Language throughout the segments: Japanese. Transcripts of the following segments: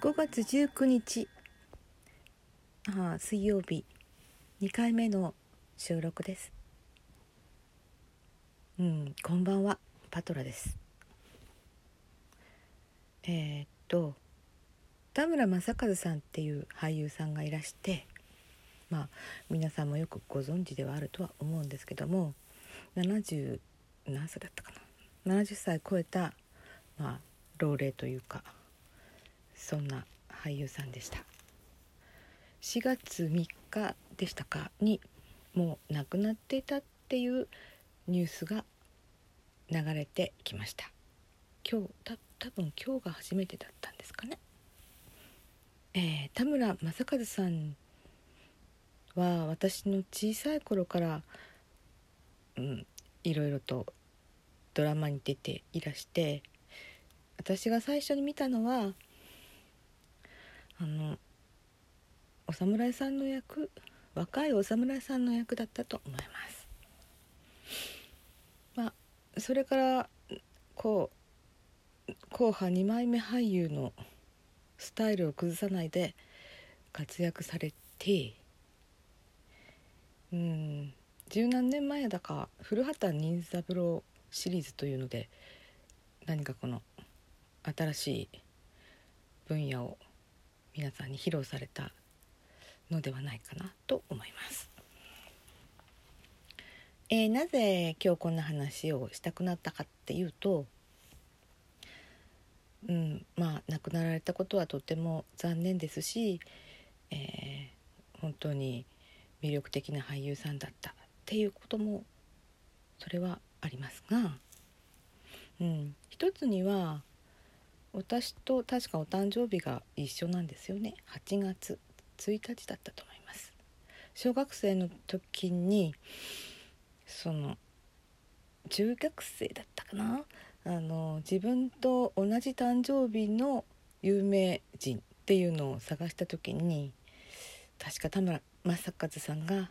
5月19日。あ水曜日。2回目の収録です。うんこんばんは。パトラです。えー、っと田村正和さんっていう俳優さんがいらしてまあ皆さんもよくご存知ではあるとは思うんですけども70何歳だったかな？70歳超えたまあ老齢というかそんな俳優さんでした。4月3日でしたか？にもう亡くなっていたっていうニュースが流れてきました。今日た多分今日が初めてだったんですかね？えー、田村正和さんは私の小さい頃から、うん、いろいろとドラマに出ていらして私が最初に見たのはあのお侍さんの役若いお侍さんの役だったと思います。まあそれからこう硬派2枚目俳優のスタイルを崩さないで活躍されてうん十何年前だか古畑任三郎シリーズというので何かこの新しい分野を皆さんに披露されたのではないかなと思います。えー、なぜ今日こんな話をしたくなったかっていうと、うん、まあ亡くなられたことはとても残念ですし、えー、本当に魅力的な俳優さんだったっていうこともそれはありますが、うん、一つには私と確かお誕生日が一緒なんですよね。8月1日だったと思います。小学生の時にその中学生だったかな？あの自分と同じ誕生日の有名人っていうのを探した時に確か田村正和さんが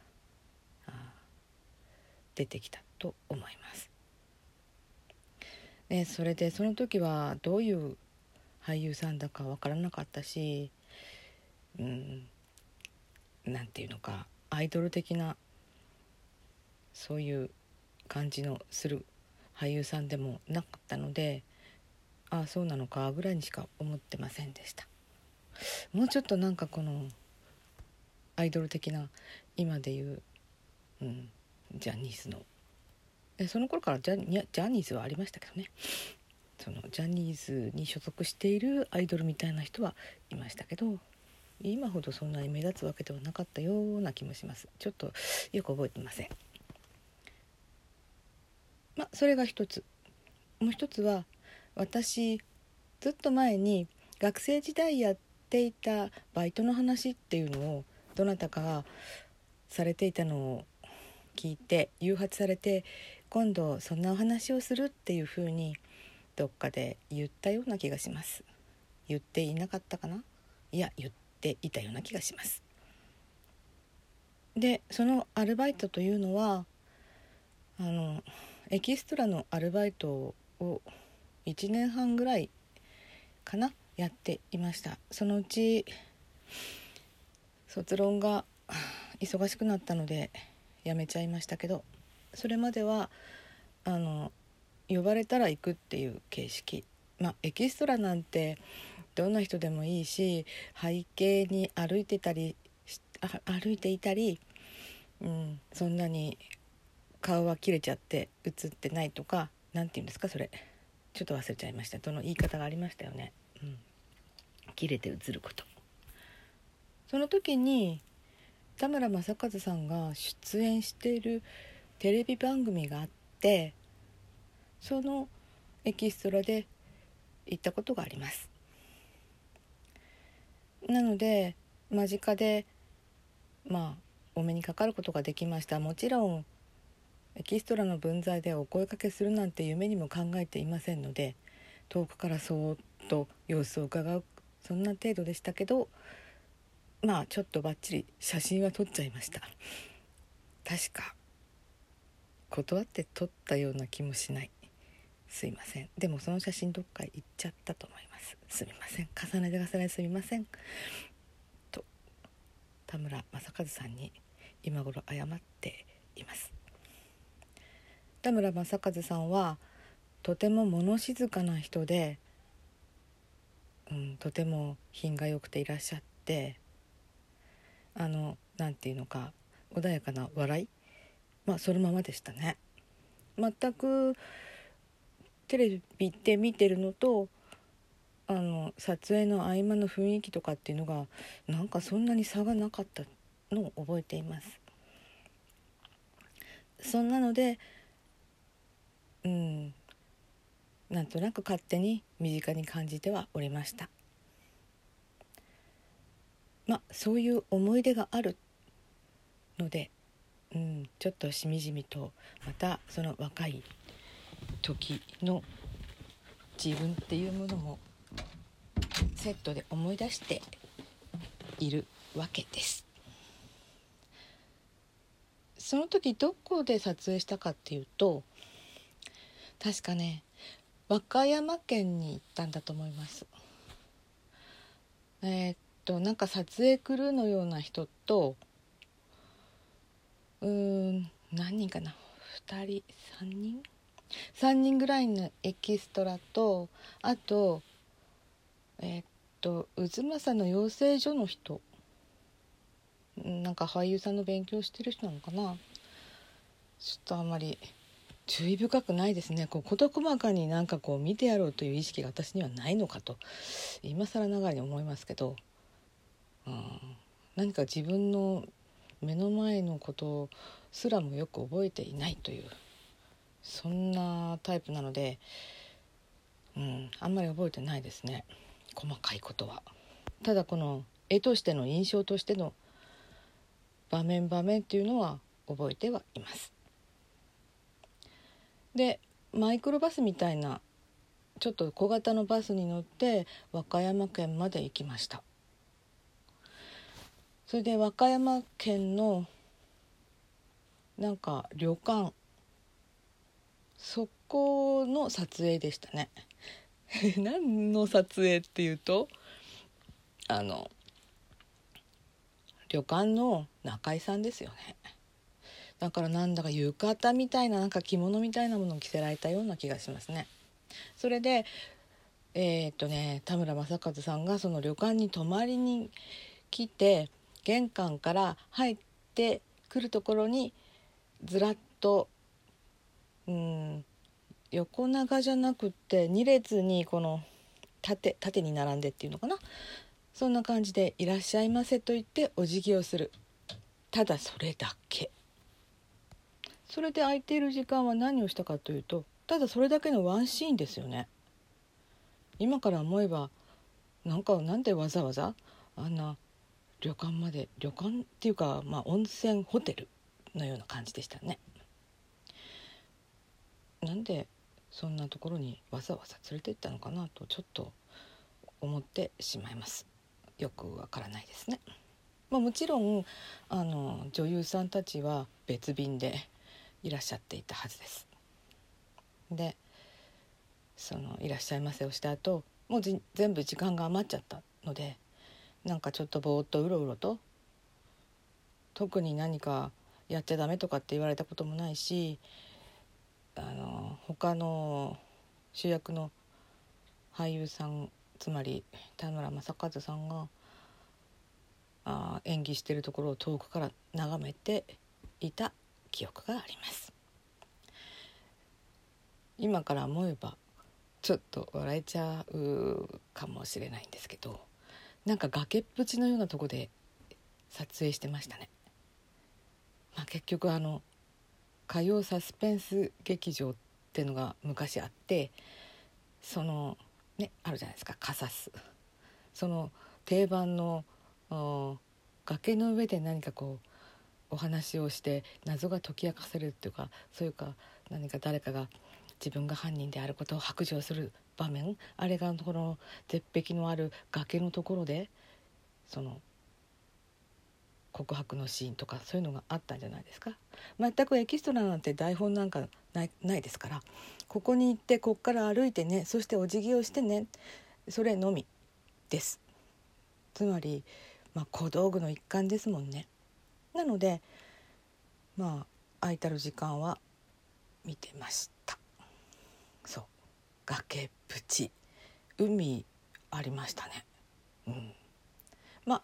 出てきたと思います。ね、それでその時はどういう俳優さんだか分からなかったしうんなんていうのかアイドル的なそういう感じのする俳優さんでもなかったのでああそうなのかぐらいにしか思ってませんでした。もうちょっとなんかこのアイドル的な今でいう、うん、ジャニーズのえその頃からジャジャニーズはありましたけどね。そのジャニーズに所属しているアイドルみたいな人はいましたけど今ほどそんなに目立つわけではなかったような気もします。ちょっとよく覚えてません。まあそれが一つ。もう一つは私ずっと前に学生時代やっていたバイトの話っていうのをどなたかがされていたのを聞いて誘発されて今度そんなお話をするっていうふうにどっかで言ったような気がします。言っていなかったかな？いや言っていたような気がします。でそのアルバイトというのはあのエキストラのアルバイトを1年半ぐらいかなやっていました。そのうち卒論が忙しくなったので辞めちゃいましたけどそれまではあの呼ばれたら行くっていう形式。まあエキストラなんてどんな人でもいいし背景に歩いてたり歩いていたり、うん、そんなに顔は切れちゃって映ってないとか何て言うんですかそれ。ちょっと忘れちゃいました。どの言い方がありましたよね、うん、切れて映ること。その時に田村正和さんが出演しているテレビ番組があってそのエキストラで行ったことがあります。なので間近でまあお目にかかることができました。もちろんエキストラの分際でお声かけするなんて夢にも考えていませんので遠くからそーっと様子を伺うそんな程度でしたけどまあちょっとばっちり写真は撮っちゃいました。確か断って撮ったような気もしない。すいません。でもその写真どっか行っちゃったと思います。すみません。重ねて重ねてすみません。と田村正和さんに今頃謝っています。田村正和さんはとても物静かな人で、うん、とても品が良くていらっしゃってあの何て言うのか穏やかな笑い？まあそのままでしたね。全くテレビで見てるのとあの撮影の合間の雰囲気とかっていうのがなんかそんなに差がなかったのを覚えています。そんなのでうんなんとなく勝手に身近に感じてはおりました。まあそういう思い出があるので、うん、ちょっとしみじみとまたその若い時の自分っていうものもセットで思い出しているわけです。その時どこで撮影したかっていうと確かね和歌山県に行ったんだと思います。えー、っとなんか撮影クルーのような人とうーん何人かな？2人3人？3人ぐらいのエキストラとあとえー、っと渦政の養成所の人。なんか俳優さんの勉強してる人なのかな。ちょっとあんまり注意深くないですね。こう事細かになんかこう見てやろうという意識が私にはないのかと今更ながらに思いますけど、うん、何か自分の目の前のことすらもよく覚えていないという。そんなタイプなので、うん、あんまり覚えてないですね細かいことは。ただこの絵としての印象としての場面場面っていうのは覚えてはいます。でマイクロバスみたいなちょっと小型のバスに乗って和歌山県まで行きましたそれで和歌山県のなんか旅館そこの撮影でしたね 何の撮影っていうとあの旅館の中井さんですよねだからなんだか浴衣みたいななんか着物みたいなものを着せられたような気がしますね。それでえー、っとね田村正和さんがその旅館に泊まりに来て玄関から入ってくるところにずらっとうん。横長じゃなくって2列にこの縦縦に並んでっていうのかな。そんな感じで「いらっしゃいませ」と言ってお辞儀をする。ただそれだけ。それで空いている時間は何をしたかというとただそれだけのワンシーンですよね。今から思えばなんかなんでわざわざあんな旅館まで旅館っていうか、まあ、温泉ホテルのような感じでしたね。なんでそんなところにわざわざ連れて行ったのかなとちょっと思ってしまいますよくわからないですね、まあ、もちろんあの女優さんたちは別便でいらっしゃっていたはずです。でその「いらっしゃいませ」をした後もう全部時間が余っちゃったのでなんかちょっとぼーっとうろうろと特に何かやっちゃダメとかって言われたこともないしあの他の主役の俳優さんつまり田村正和さんがあ演技してるところを遠くから眺めていた記憶があります。今から思えばちょっと笑えちゃうかもしれないんですけどなんか崖っぷちのようなとこで撮影してましたね、まあ、結局あの火曜サスペンス劇場っていうのが昔あってそのねあるじゃないですかカサス。その定番の崖の上で何かこうお話をして謎が解き明かせるっていうかそういうか何か誰かが自分が犯人であることを白状する場面。あれがこの絶壁のある崖のところでその告白のシーンとかそういうのがあったんじゃないですか？全くエキストラなんて台本なんかないないですから。ここに行ってこっから歩いてねそしてお辞儀をしてねそれのみです。つまり、まあ、小道具の一環ですもんね。なのでまあ空いたる時間は見てました。そう。崖っぷち。海ありましたね。うん。まあ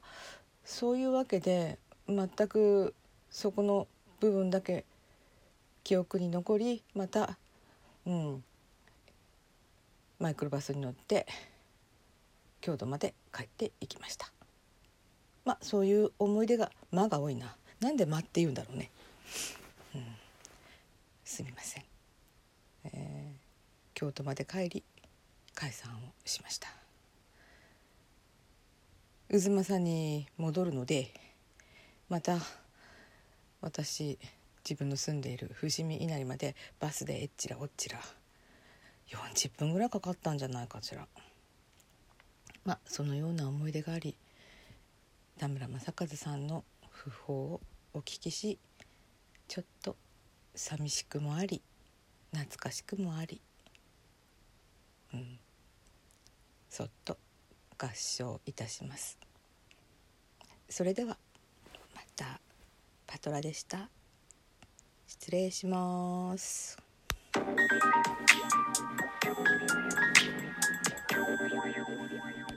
そういうわけで全くそこの部分だけ記憶に残りまた、うん、マイクロバスに乗って京都まで帰っていきました。まあそういう思い出が「間」が多いな。なんで「間」って言うんだろうね、うん、すみません、えー、京都まで帰り解散をしました。渦政に戻るのでまた私自分の住んでいる伏見稲荷までバスでえっちらおっちら40分ぐらいかかったんじゃないかしら。まあそのような思い出があり田村正和さんの訃報をお聞きしちょっと寂しくもあり懐かしくもあり。うん。そっと合唱いたします。それではたパトラでした。失礼します。